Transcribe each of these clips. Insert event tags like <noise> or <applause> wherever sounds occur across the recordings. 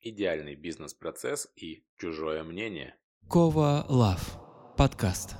идеальный бизнес-процесс и чужое мнение. Кова Лав. Подкаст.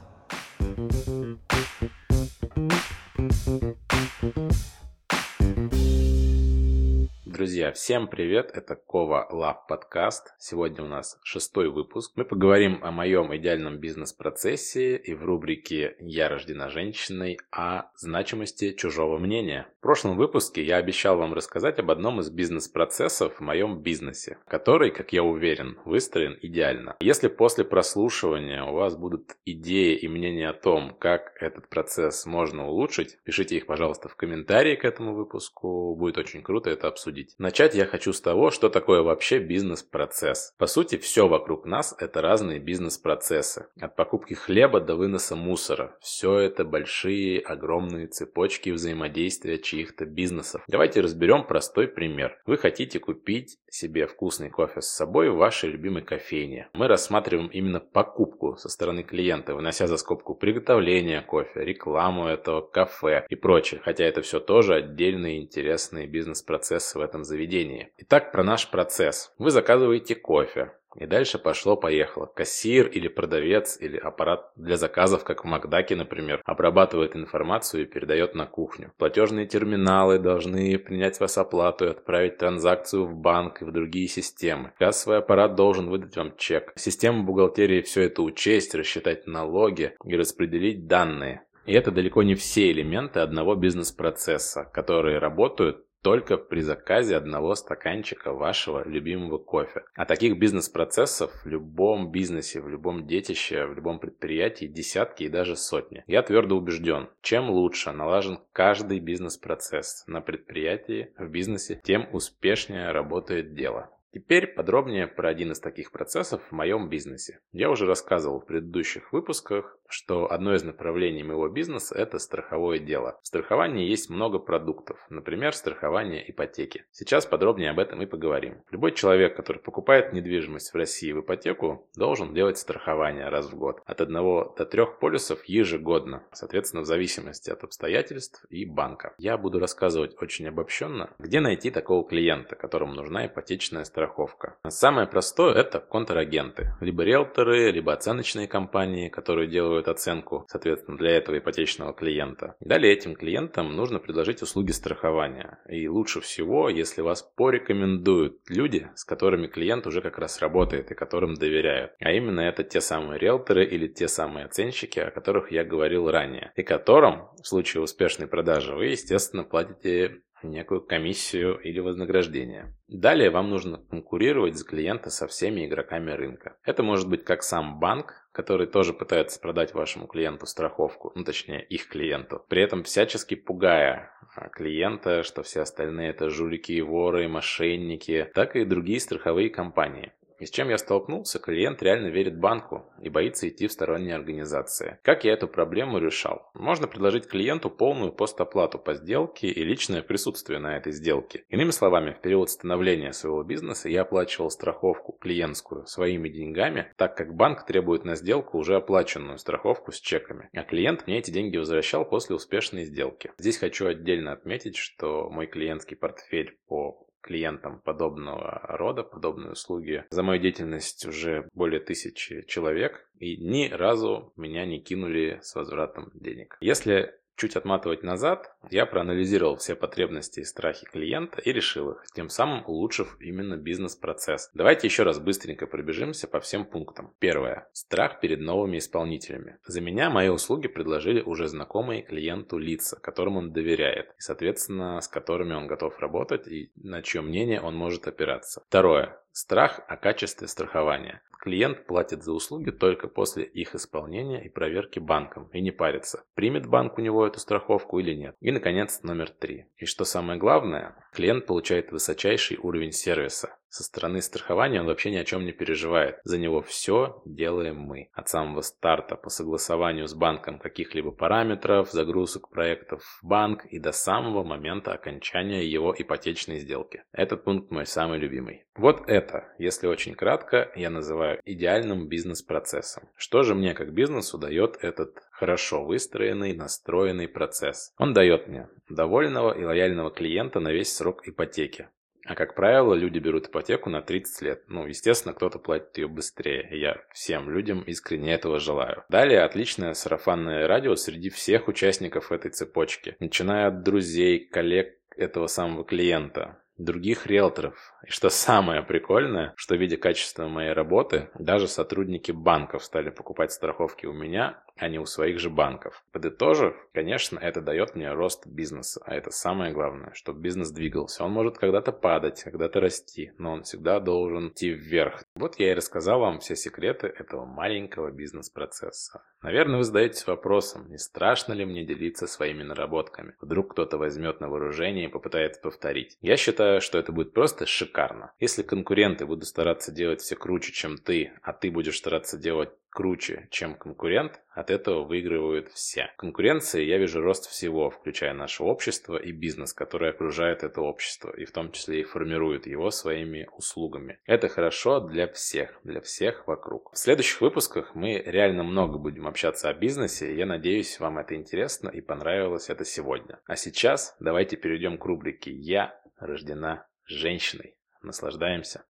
Друзья, всем привет! Это Кова Лав подкаст. Сегодня у нас шестой выпуск. Мы поговорим о моем идеальном бизнес-процессе и в рубрике «Я рождена женщиной» о значимости чужого мнения. В прошлом выпуске я обещал вам рассказать об одном из бизнес-процессов в моем бизнесе, который, как я уверен, выстроен идеально. Если после прослушивания у вас будут идеи и мнения о том, как этот процесс можно улучшить, пишите их, пожалуйста, в комментарии к этому выпуску. Будет очень круто это обсудить обсудить. Начать я хочу с того, что такое вообще бизнес-процесс. По сути, все вокруг нас – это разные бизнес-процессы. От покупки хлеба до выноса мусора. Все это большие, огромные цепочки взаимодействия чьих-то бизнесов. Давайте разберем простой пример. Вы хотите купить себе вкусный кофе с собой в вашей любимой кофейне. Мы рассматриваем именно покупку со стороны клиента, вынося за скобку приготовление кофе, рекламу этого кафе и прочее. Хотя это все тоже отдельные интересные бизнес-процессы в этом этом заведении. Итак, про наш процесс. Вы заказываете кофе. И дальше пошло-поехало. Кассир или продавец или аппарат для заказов, как в Макдаке, например, обрабатывает информацию и передает на кухню. Платежные терминалы должны принять вас оплату и отправить транзакцию в банк и в другие системы. Кассовый аппарат должен выдать вам чек. Система бухгалтерии все это учесть, рассчитать налоги и распределить данные. И это далеко не все элементы одного бизнес-процесса, которые работают только при заказе одного стаканчика вашего любимого кофе. А таких бизнес-процессов в любом бизнесе, в любом детище, в любом предприятии десятки и даже сотни. Я твердо убежден, чем лучше налажен каждый бизнес-процесс на предприятии, в бизнесе, тем успешнее работает дело. Теперь подробнее про один из таких процессов в моем бизнесе. Я уже рассказывал в предыдущих выпусках, что одно из направлений моего бизнеса – это страховое дело. В страховании есть много продуктов, например, страхование ипотеки. Сейчас подробнее об этом и поговорим. Любой человек, который покупает недвижимость в России в ипотеку, должен делать страхование раз в год. От одного до трех полюсов ежегодно, соответственно, в зависимости от обстоятельств и банка. Я буду рассказывать очень обобщенно, где найти такого клиента, которому нужна ипотечная страховка страховка. Самое простое это контрагенты. Либо риэлторы, либо оценочные компании, которые делают оценку, соответственно, для этого ипотечного клиента. Далее этим клиентам нужно предложить услуги страхования. И лучше всего, если вас порекомендуют люди, с которыми клиент уже как раз работает и которым доверяют. А именно это те самые риэлторы или те самые оценщики, о которых я говорил ранее. И которым в случае успешной продажи вы, естественно, платите некую комиссию или вознаграждение. Далее вам нужно конкурировать за клиента со всеми игроками рынка. Это может быть как сам банк, который тоже пытается продать вашему клиенту страховку, ну точнее их клиенту, при этом всячески пугая а, клиента, что все остальные это жулики воры, мошенники, так и другие страховые компании. И с чем я столкнулся, клиент реально верит банку и боится идти в сторонние организации. Как я эту проблему решал? Можно предложить клиенту полную постоплату по сделке и личное присутствие на этой сделке. Иными словами, в период становления своего бизнеса я оплачивал страховку клиентскую своими деньгами, так как банк требует на сделку уже оплаченную страховку с чеками. А клиент мне эти деньги возвращал после успешной сделки. Здесь хочу отдельно отметить, что мой клиентский портфель по клиентам подобного рода, подобные услуги. За мою деятельность уже более тысячи человек, и ни разу меня не кинули с возвратом денег. Если чуть отматывать назад, я проанализировал все потребности и страхи клиента и решил их, тем самым улучшив именно бизнес-процесс. Давайте еще раз быстренько пробежимся по всем пунктам. Первое. Страх перед новыми исполнителями. За меня мои услуги предложили уже знакомые клиенту лица, которым он доверяет, и, соответственно, с которыми он готов работать и на чье мнение он может опираться. Второе. Страх о качестве страхования. Клиент платит за услуги только после их исполнения и проверки банком и не парится, примет банк у него эту страховку или нет. И, наконец, номер три. И что самое главное, клиент получает высочайший уровень сервиса. Со стороны страхования он вообще ни о чем не переживает. За него все делаем мы. От самого старта по согласованию с банком каких-либо параметров, загрузок проектов в банк и до самого момента окончания его ипотечной сделки. Этот пункт мой самый любимый. Вот это, если очень кратко, я называю идеальным бизнес-процессом. Что же мне как бизнесу дает этот хорошо выстроенный, настроенный процесс? Он дает мне довольного и лояльного клиента на весь срок ипотеки А как правило, люди берут ипотеку на 30 лет. Ну, естественно, кто-то платит ее быстрее. Я всем людям искренне этого желаю. Далее отличное сарафанное радио среди всех участников этой цепочки. Начиная от друзей, коллег этого самого клиента, других риэлторов. И что самое прикольное, что видя качество моей работы, даже сотрудники банков стали покупать страховки у меня, а не у своих же банков. Подытожив, конечно, это дает мне рост бизнеса, а это самое главное, чтобы бизнес двигался. Он может когда-то падать, когда-то расти, но он всегда должен идти вверх. Вот я и рассказал вам все секреты этого маленького бизнес-процесса. Наверное, вы задаетесь вопросом, не страшно ли мне делиться своими наработками? Вдруг кто-то возьмет на вооружение и попытается повторить. Я считаю, что это будет просто шикарно. Если конкуренты будут стараться делать все круче, чем ты, а ты будешь стараться делать круче, чем конкурент, от этого выигрывают все. В конкуренции я вижу рост всего, включая наше общество и бизнес, который окружает это общество, и в том числе и формирует его своими услугами. Это хорошо для всех, для всех вокруг. В следующих выпусках мы реально много будем общаться о бизнесе, я надеюсь, вам это интересно и понравилось это сегодня. А сейчас давайте перейдем к рубрике «Я рождена женщиной». Наслаждаемся.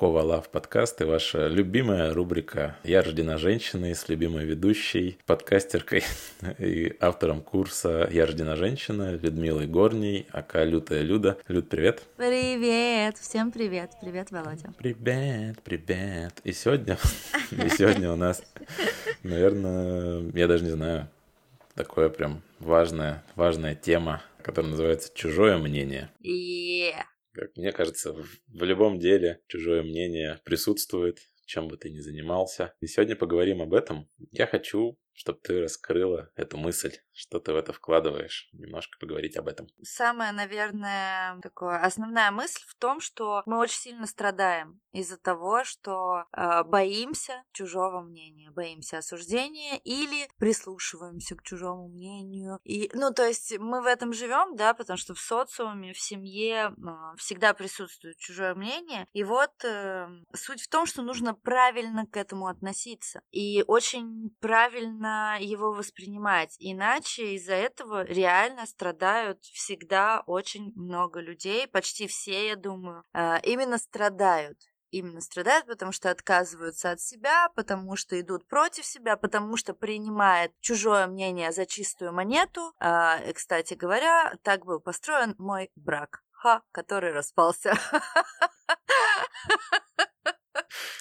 Кова Лав подкаст и ваша любимая рубрика «Я рождена женщиной» с любимой ведущей, подкастеркой <laughs> и автором курса «Я рождена женщина» Людмилой Горней, ака Лютая Люда. Люд, привет! Привет! Всем привет! Привет, Володя! Привет, привет! И сегодня, <laughs> и сегодня у нас, наверное, я даже не знаю, такое прям важная, важная тема, которая называется «Чужое мнение». Yeah. Как мне кажется, в, в любом деле чужое мнение присутствует, чем бы ты ни занимался. И сегодня поговорим об этом. Я хочу чтобы ты раскрыла эту мысль, что ты в это вкладываешь, немножко поговорить об этом. Самая, наверное, такое основная мысль в том, что мы очень сильно страдаем из-за того, что э, боимся чужого мнения, боимся осуждения или прислушиваемся к чужому мнению. И, ну, то есть мы в этом живем, да, потому что в социуме, в семье э, всегда присутствует чужое мнение. И вот э, суть в том, что нужно правильно к этому относиться и очень правильно правильно его воспринимать. Иначе из-за этого реально страдают всегда очень много людей, почти все, я думаю, а, именно страдают именно страдают, потому что отказываются от себя, потому что идут против себя, потому что принимают чужое мнение за чистую монету. А, кстати говоря, так был построен мой брак, ха, который распался. <laughs>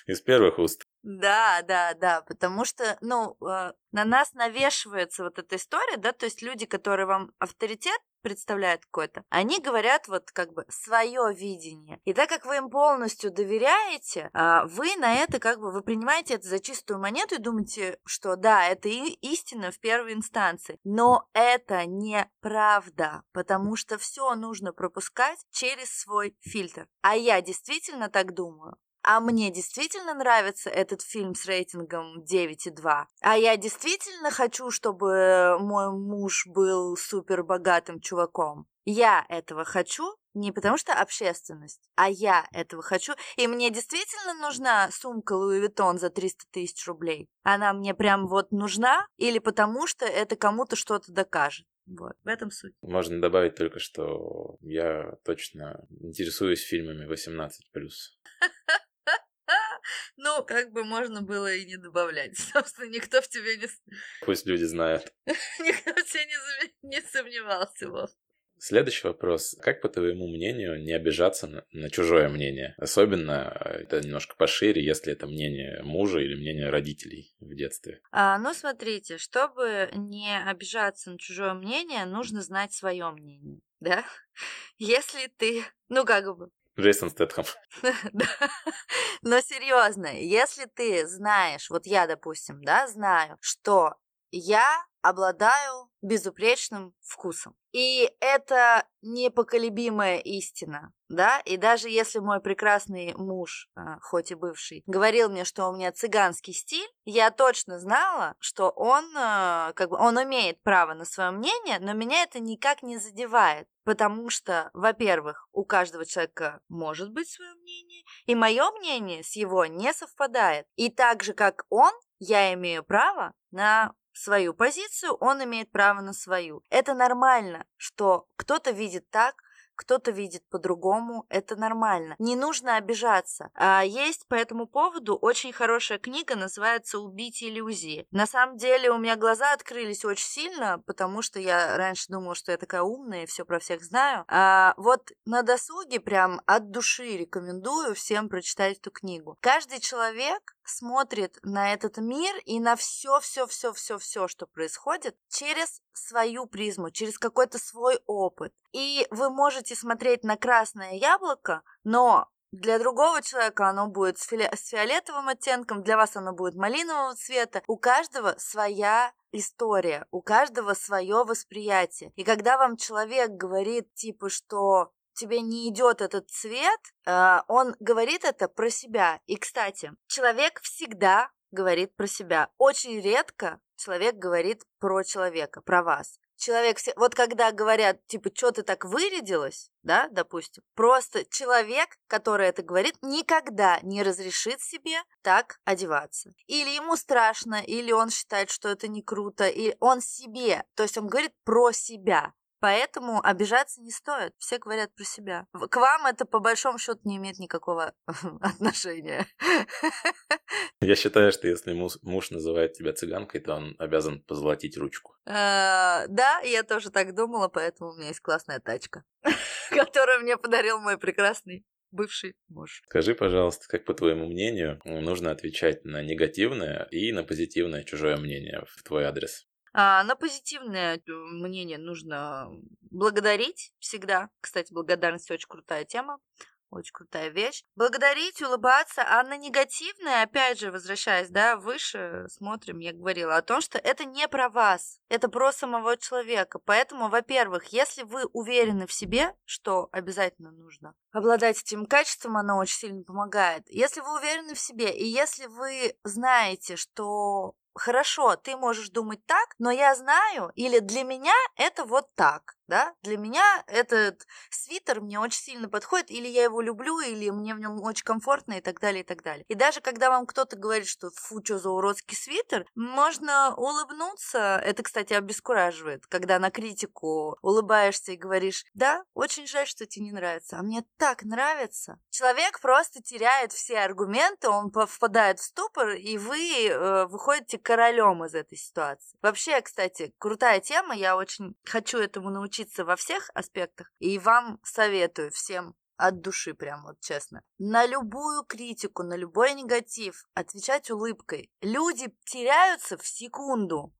Из первых уст. Да, да, да, потому что, ну, э, на нас навешивается вот эта история, да, то есть люди, которые вам авторитет представляют какой-то, они говорят вот как бы свое видение. И так как вы им полностью доверяете, а, вы на это как бы, вы принимаете это за чистую монету и думаете, что да, это истина в первой инстанции. Но это неправда, потому что все нужно пропускать через свой фильтр. А я действительно так думаю. А мне действительно нравится этот фильм с рейтингом 9,2. А я действительно хочу, чтобы мой муж был супер богатым чуваком. Я этого хочу не потому что общественность, а я этого хочу. И мне действительно нужна сумка Луи Vuitton за 300 тысяч рублей. Она мне прям вот нужна или потому что это кому-то что-то докажет. Вот, в этом суть. Можно добавить только, что я точно интересуюсь фильмами 18+. <laughs> Ну, как бы можно было и не добавлять. <laughs> Собственно, никто в тебе не... Пусть люди знают. <laughs> Никто в тебе не, не сомневался, Вов. Следующий вопрос. Как, по твоему мнению, не обижаться на, на чужое мнение? Особенно, э, это немножко пошире, если это мнение мужа или мнение родителей в детстве. А, ну, смотрите, чтобы не обижаться на чужое мнение, нужно знать свое мнение, да? <laughs> Если ты, ну, как бы, Джейсон Стэтхэм. <laughs> Но серьезно, если ты знаешь, вот я, допустим, да, знаю, что я обладаю безупречным вкусом. И это непоколебимая истина, да, и даже если мой прекрасный муж, а, хоть и бывший, говорил мне, что у меня цыганский стиль, я точно знала, что он, а, как бы, он имеет право на свое мнение, но меня это никак не задевает, потому что, во-первых, у каждого человека может быть свое мнение, и мое мнение с его не совпадает, и так же, как он, я имею право на свою позицию, он имеет право на свою. Это нормально, что кто-то видит так, кто-то видит по-другому, это нормально. Не нужно обижаться. А есть по этому поводу очень хорошая книга, называется «Убить иллюзии». На самом деле у меня глаза открылись очень сильно, потому что я раньше думала, что я такая умная и все про всех знаю. А вот на досуге прям от души рекомендую всем прочитать эту книгу. Каждый человек смотрит на этот мир и на все, все, все, все, все, что происходит через свою призму, через какой-то свой опыт. И вы можете смотреть на красное яблоко, но для другого человека оно будет с, фи- с фиолетовым оттенком, для вас оно будет малинового цвета. У каждого своя история, у каждого свое восприятие. И когда вам человек говорит, типа, что тебе не идет этот цвет, э, он говорит это про себя. И, кстати, человек всегда говорит про себя. Очень редко человек говорит про человека, про вас. Человек, вот когда говорят, типа, что ты так вырядилась, да, допустим, просто человек, который это говорит, никогда не разрешит себе так одеваться. Или ему страшно, или он считает, что это не круто, или он себе, то есть он говорит про себя. Поэтому обижаться не стоит. Все говорят про себя. К вам это по большому счету не имеет никакого <laughs> отношения. <laughs> Я считаю, что если муж, муж называет тебя цыганкой, то он обязан позолотить ручку. Э, Да, я тоже так думала, поэтому у меня есть классная тачка, <laughs> которую мне подарил мой прекрасный бывший муж. Скажи, пожалуйста, как по твоему мнению нужно отвечать на негативное и на позитивное чужое мнение в твой адрес? А, на позитивное э, мнение нужно благодарить всегда. Кстати, благодарность очень крутая тема. Очень крутая вещь. Благодарить, улыбаться, а на негативное, опять же, возвращаясь, да, выше смотрим, я говорила о том, что это не про вас, это про самого человека. Поэтому, во-первых, если вы уверены в себе, что обязательно нужно обладать этим качеством, оно очень сильно помогает. Если вы уверены в себе, и если вы знаете, что хорошо, ты можешь думать так, но я знаю, или для меня это вот так, да, для меня этот свитер мне очень сильно подходит, или я его люблю, или мне в нем очень комфортно, и так далее, и так далее. И даже когда вам кто-то говорит, что фу, что за уродский свитер, можно улыбнуться, это, кстати, обескураживает, когда на критику улыбаешься и говоришь, да, очень жаль, что тебе не нравится, а мне так нравится. Человек просто теряет все аргументы, он впадает в ступор, и вы э, выходите королем из этой ситуации. Вообще, кстати, крутая тема, я очень хочу этому научиться во всех аспектах, и вам советую всем от души, прям вот честно. На любую критику, на любой негатив отвечать улыбкой. Люди теряются в секунду.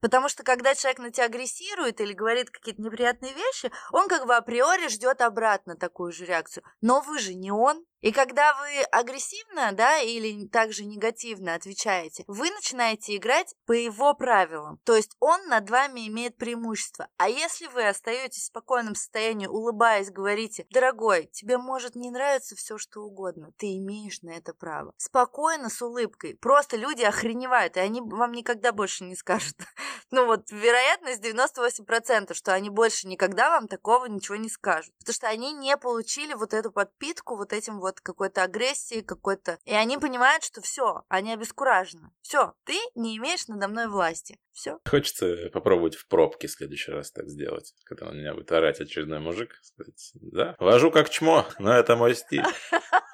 Потому что когда человек на тебя агрессирует или говорит какие-то неприятные вещи, он как бы априори ждет обратно такую же реакцию. Но вы же не он. И когда вы агрессивно, да, или также негативно отвечаете, вы начинаете играть по его правилам. То есть он над вами имеет преимущество. А если вы остаетесь в спокойном состоянии, улыбаясь, говорите, дорогой, тебе может не нравиться все, что угодно, ты имеешь на это право. Спокойно, с улыбкой. Просто люди охреневают, и они вам никогда больше не скажут. <laughs> Ну вот, вероятность 98%, что они больше никогда вам такого ничего не скажут. Потому что они не получили вот эту подпитку вот этим вот какой-то агрессии, какой-то... И они понимают, что все, они обескуражены. Все, ты не имеешь надо мной власти. Все. Хочется попробовать в пробке в следующий раз так сделать, когда у меня будет орать очередной мужик. Сказать, да, вожу как чмо, но это мой стиль. <laughs>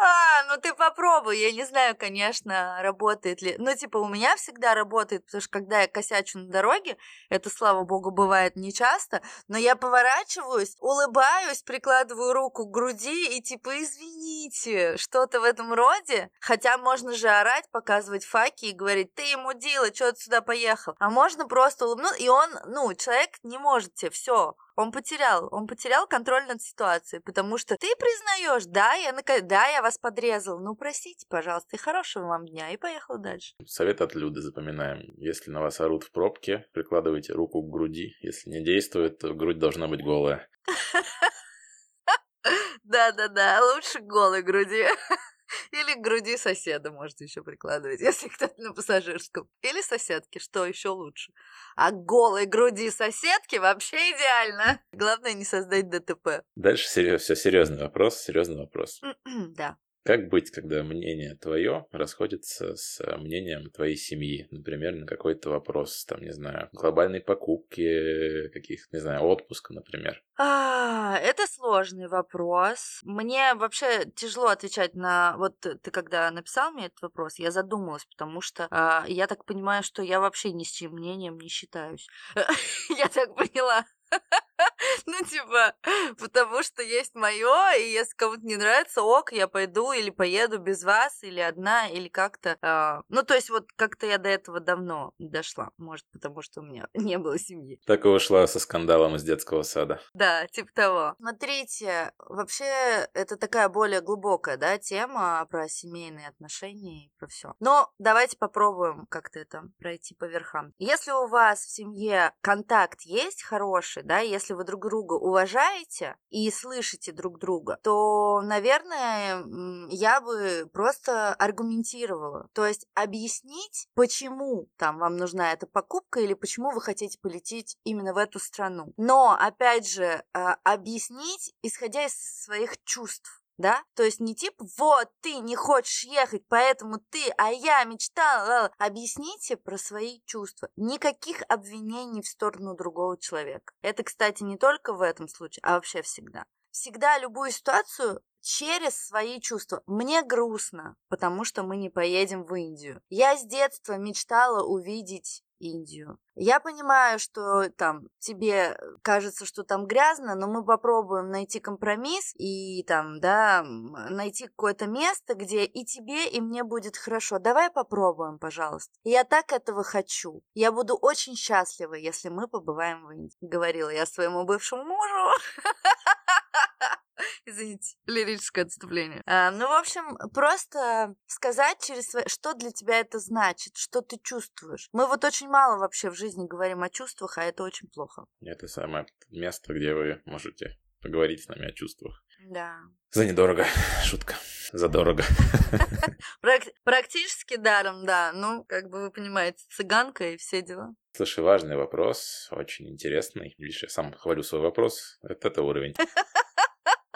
А, ну ты попробуй. Я не знаю, конечно, работает ли. Ну, типа, у меня всегда работает, потому что когда я косячу на дороге, это, слава богу, бывает не часто, но я поворачиваюсь, улыбаюсь, прикладываю руку к груди и типа, извините, что-то в этом роде. Хотя можно же орать, показывать факи и говорить, ты ему дила, что ты сюда поехал. А можно просто улыбнуться, и он, ну, человек не может тебе, все, он потерял, он потерял контроль над ситуацией, потому что ты признаешь, да, я нака- да, я вас подрезал, ну простите, пожалуйста, и хорошего вам дня, и поехал дальше. Совет от Люды запоминаем. Если на вас орут в пробке, прикладывайте руку к груди. Если не действует, то грудь должна быть голая. <laughs> Да-да-да, лучше голой груди. <laughs> Или к груди соседа можете еще прикладывать, <laughs> если кто-то на пассажирском. Или соседки, что еще лучше. А голой груди соседки вообще идеально. Главное не создать ДТП. Дальше серьез, все серьезный вопрос, серьезный вопрос. <clears throat> Да. Как быть, когда мнение твое расходится с мнением твоей семьи? Например, на какой-то вопрос, там, не знаю, глобальной покупки, каких, не знаю, отпуска, например. А, это сложный вопрос. Мне вообще тяжело отвечать на... Вот ты когда написал мне этот вопрос, я задумалась, потому что а, я так понимаю, что я вообще ни с чьим мнением не считаюсь. <laughs> Я так поняла. <laughs> Ну, типа, потому что есть мое, и если кому-то не нравится, ок, я пойду или поеду без вас, или одна, или как-то. Э, ну, то есть, вот как-то я до этого давно дошла. Может, потому что у меня <laughs> не было семьи. Так и ушла со скандалом из детского сада. Да, типа того. Смотрите, вообще, это такая более глубокая, да, тема про семейные отношения и про все. Но давайте попробуем как-то это пройти по верхам. Если у вас в семье контакт есть хороший, да, если вы друг друга уважаете и слышите друг друга, то, наверное, я бы просто аргументировала. То есть объяснить, почему там вам нужна эта покупка или почему вы хотите полететь именно в эту страну. Но, опять же, а, объяснить, исходя из своих чувств да? То есть не типа, вот, ты не хочешь ехать, поэтому ты, а я мечтала. Объясните про свои чувства. Никаких обвинений в сторону другого человека. Это, кстати, не только в этом случае, а вообще всегда. Всегда любую ситуацию через свои чувства. Мне грустно, потому что мы не поедем в Индию. Я с детства мечтала увидеть Индию. Я понимаю, что там тебе кажется, что там грязно, но мы попробуем найти компромисс и там, да, найти какое-то место, где и тебе, и мне будет хорошо. Давай попробуем, пожалуйста. Я так этого хочу. Я буду очень счастлива, если мы побываем в Индии. Говорила я своему бывшему мужу. <laughs> <laughs> Извините, лирическое отступление. А, ну, в общем, просто сказать через свои... Что для тебя это значит? Что ты чувствуешь? Мы вот очень мало вообще в жизни говорим о чувствах, а это очень плохо. Это самое место, где вы можете поговорить с нами о чувствах. Да. За недорого. <laughs> Шутка. Задорого. <laughs> Практически даром, да. Ну, как бы вы понимаете, цыганка и все дела. Слушай, важный вопрос, очень интересный. Видишь, я сам хвалю свой вопрос. Это, это уровень.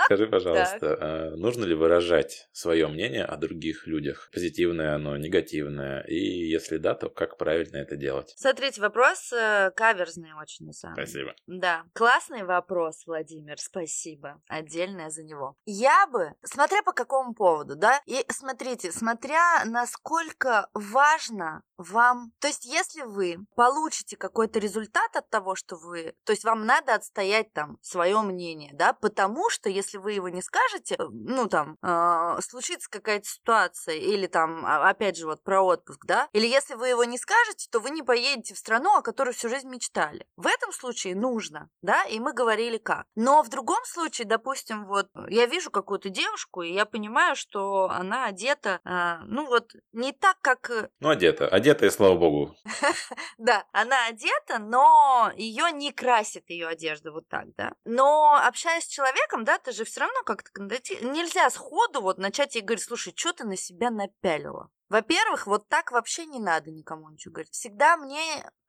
Скажи, <laughs> пожалуйста, а нужно ли выражать свое мнение о других людях? Позитивное оно, негативное? И если да, то как правильно это делать? Смотрите, вопрос э, каверзный очень, на самом деле. Спасибо. Да. Классный вопрос, Владимир, спасибо. Отдельное за него. Я бы, смотря по какому поводу, да, и смотрите, смотря насколько важно вам, то есть если вы получите какой-то результат от того, что вы, то есть вам надо отстоять там свое мнение, да, потому что если вы его не скажете, э, ну там, э, случится какая-то ситуация, или там, а, опять же, вот про отпуск, да, или если вы его не скажете, то вы не поедете в страну, о которой всю жизнь мечтали. В этом случае нужно, да, и мы говорили как. Но в другом случае, допустим, вот я вижу какую-то девушку, и я понимаю, что она одета, э, ну вот, не так, как... Э, ну, одета, одета, и слава богу. <laughs> Да, она одета, но ее не красит ее одежда вот так, да. Но общаясь с человеком, да, ты же все равно как-то нельзя сходу вот начать ей говорить, слушай, что ты на себя напялила? Во-первых, вот так вообще не надо никому ничего говорить. Всегда мне...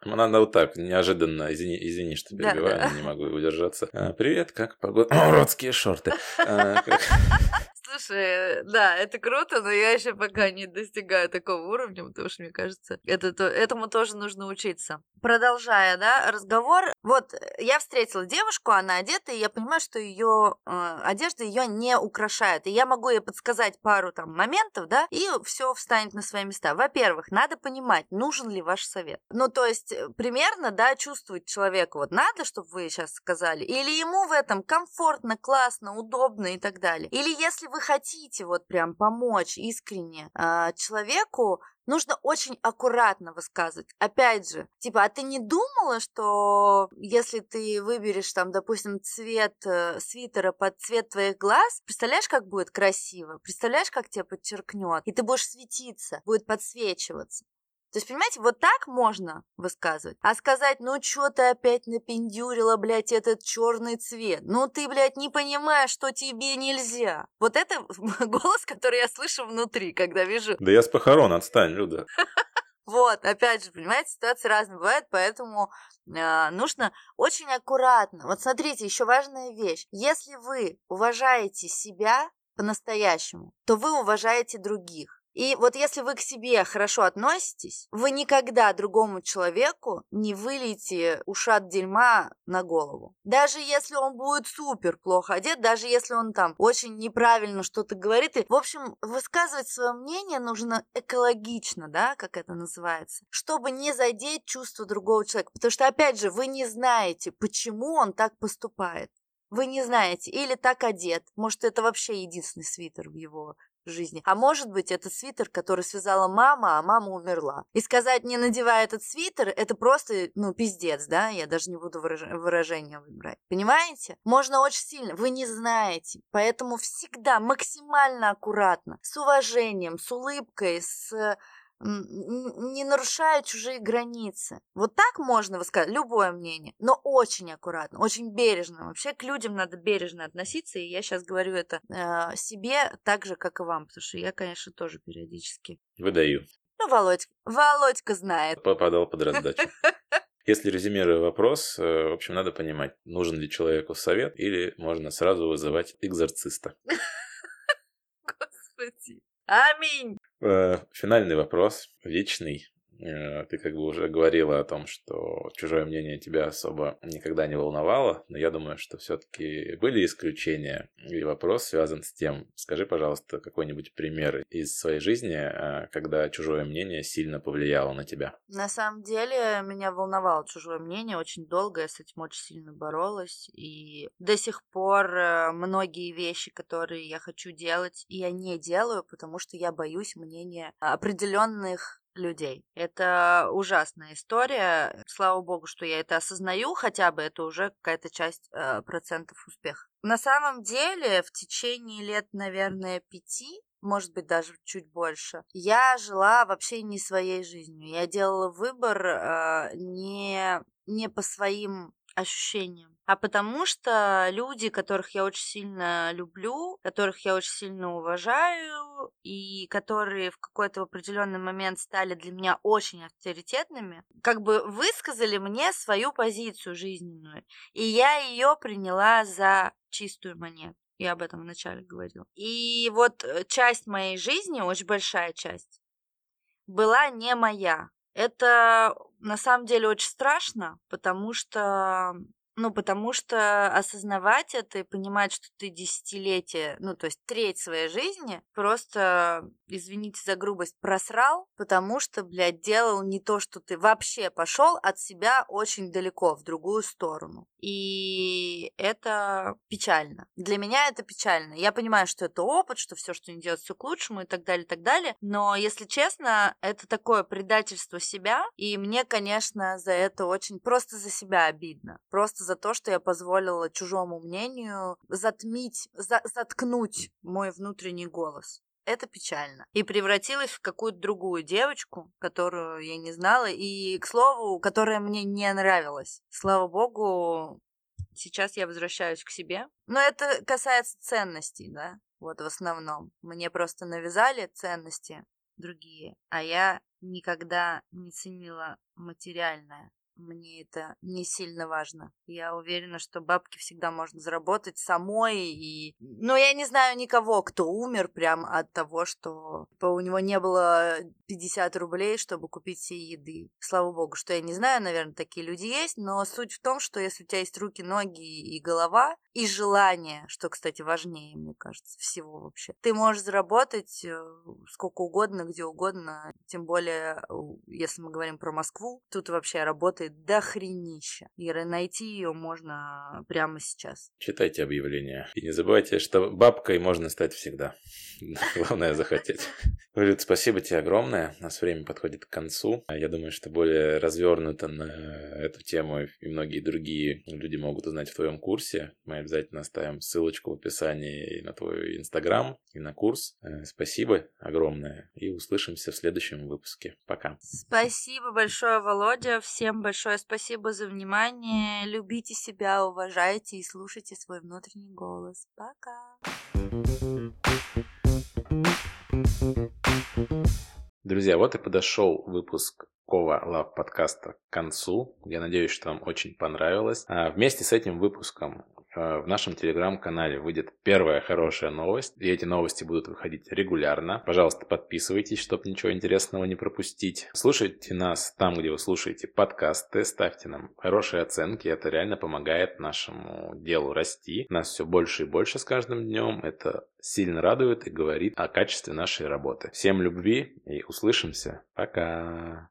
Надо вот так, неожиданно, извини, извини что перебиваю, да, да. не могу удержаться. А, привет, как погода? <laughs> Уродские шорты. А, <laughs> Слушай, да, это круто, но я еще пока не достигаю такого уровня, потому что, мне кажется, это, то, этому тоже нужно учиться. Продолжая, да, разговор. Вот я встретила девушку, она одета, и я понимаю, что ее э, одежда ее не украшает. И я могу ей подсказать пару там моментов, да, и все встанет на свои места. Во-первых, надо понимать, нужен ли ваш совет. Ну, то есть, э, примерно, да, чувствовать человеку, вот надо, чтобы вы сейчас сказали, или ему в этом комфортно, классно, удобно и так далее. Или если вы хотите вот прям помочь искренне э, человеку, нужно очень аккуратно высказывать. Опять же, типа, а ты не думала, что если ты выберешь там, допустим, цвет э, свитера под цвет твоих глаз, представляешь, как будет красиво? Представляешь, как тебя подчеркнет? И ты будешь светиться, будет подсвечиваться. То есть, понимаете, вот так можно высказывать. А сказать, ну что ты опять напендюрила, блядь, этот черный цвет? Ну ты, блядь, не понимаешь, что тебе нельзя. Вот это <laughs> голос, который я слышу внутри, когда вижу... Да я с похорон, отстань, Люда. <laughs> Вот, опять же, понимаете, ситуации разные бывают, поэтому э, нужно очень аккуратно. Вот смотрите, еще важная вещь. Если вы уважаете себя, по-настоящему, то вы уважаете других. И вот если вы к себе хорошо относитесь, вы никогда другому человеку не выльете ушат дерьма на голову. Даже если он будет супер плохо одет, даже если он там очень неправильно что-то говорит. И, в общем, высказывать свое мнение нужно экологично, да, как это называется, чтобы не задеть чувства другого человека. Потому что, опять же, вы не знаете, почему он так поступает. Вы не знаете, или так одет. Может, это вообще единственный свитер в его жизни. А может быть, это свитер, который связала мама, а мама умерла. И сказать, не надевай этот свитер, это просто, ну, пиздец, да? Я даже не буду выраж... выражение выбирать. Понимаете? Можно очень сильно. Вы не знаете. Поэтому всегда максимально аккуратно, с уважением, с улыбкой, с не нарушая чужие границы. Вот так можно высказать любое мнение, но очень аккуратно, очень бережно. Вообще к людям надо бережно относиться, и я сейчас говорю это э, себе так же, как и вам, потому что я, конечно, тоже периодически. Выдаю. Ну, Володька, Володька знает. Попадал под раздачу. <laughs> Если резюмируя вопрос, э, в общем, надо понимать, нужен ли человеку совет или можно сразу вызывать экзорциста. <laughs> Господи. Аминь. Э, финальный вопрос, вечный. Э, ты как бы уже говорила о том, что чужое мнение тебя особо никогда не волновало, но я думаю, что все-таки были исключения. И вопрос связан с тем, скажи, пожалуйста, какой-нибудь пример из своей жизни, э, когда чужое мнение сильно повлияло на тебя. На самом деле меня волновало чужое мнение очень долго, я с этим очень сильно боролась, и до сих пор э, многие вещи, которые я хочу делать, я не делаю, потому что я боюсь мнения определенных людей. Это ужасная история. Слава богу, что я это осознаю, хотя бы это уже какая-то часть э, процентов успеха. На самом деле, в течение лет, наверное, пяти может быть, даже чуть больше. Я жила вообще не своей жизнью. Я делала выбор э, не, не по своим ощущениям, а потому что люди, которых я очень сильно люблю, которых я очень сильно уважаю и которые в какой-то определенный момент стали для меня очень авторитетными, как бы высказали мне свою позицию жизненную, и я ее приняла за чистую монету. Я об этом вначале говорила. И вот э, часть моей жизни, очень большая часть, была не моя. Это на самом деле очень страшно, потому что ну, потому что осознавать это и понимать, что ты десятилетие, ну, то есть треть своей жизни просто, извините за грубость, просрал, потому что, блядь, делал не то, что ты вообще пошел от себя очень далеко, в другую сторону. И это печально. Для меня это печально. Я понимаю, что это опыт, что все, что не делать, все к лучшему и так далее, и так далее. Но, если честно, это такое предательство себя. И мне, конечно, за это очень просто за себя обидно. Просто за то, что я позволила чужому мнению затмить, за заткнуть мой внутренний голос. Это печально. И превратилась в какую-то другую девочку, которую я не знала, и, к слову, которая мне не нравилась. Слава богу, сейчас я возвращаюсь к себе. Но это касается ценностей, да, вот в основном. Мне просто навязали ценности другие, а я никогда не ценила материальное мне это не сильно важно. Я уверена, что бабки всегда можно заработать самой. И... Но я не знаю никого, кто умер прям от того, что типа, у него не было 50 рублей, чтобы купить себе еды. Слава богу, что я не знаю, наверное, такие люди есть, но суть в том, что если у тебя есть руки, ноги и голова, и желание, что, кстати, важнее, мне кажется, всего вообще. Ты можешь заработать э, сколько угодно, где угодно, тем более, если мы говорим про Москву, тут вообще работает дохренища. И найти ее можно прямо сейчас. Читайте объявления. И не забывайте, что бабкой можно стать всегда. <laughs> Главное захотеть. <laughs> Валют, спасибо тебе огромное. У нас время подходит к концу. Я думаю, что более развернуто на эту тему и многие другие люди могут узнать в твоем курсе. Мы обязательно оставим ссылочку в описании на твой инстаграм, и на курс. Э, спасибо огромное. И услышимся в следующем выпуске. Пока. Спасибо большое, Володя. Всем большое спасибо за внимание. Любите себя, уважайте и слушайте свой внутренний голос. Пока. Друзья, вот и подошел выпуск Кова Лав подкаста к концу. Я надеюсь, что вам очень понравилось. А вместе с этим выпуском в нашем телеграм-канале выйдет первая хорошая новость, и эти новости будут выходить регулярно. Пожалуйста, подписывайтесь, чтобы ничего интересного не пропустить. Слушайте нас там, где вы слушаете подкасты, ставьте нам хорошие оценки, это реально помогает нашему делу расти. Нас все больше и больше с каждым днем, это сильно радует и говорит о качестве нашей работы. Всем любви и услышимся. Пока!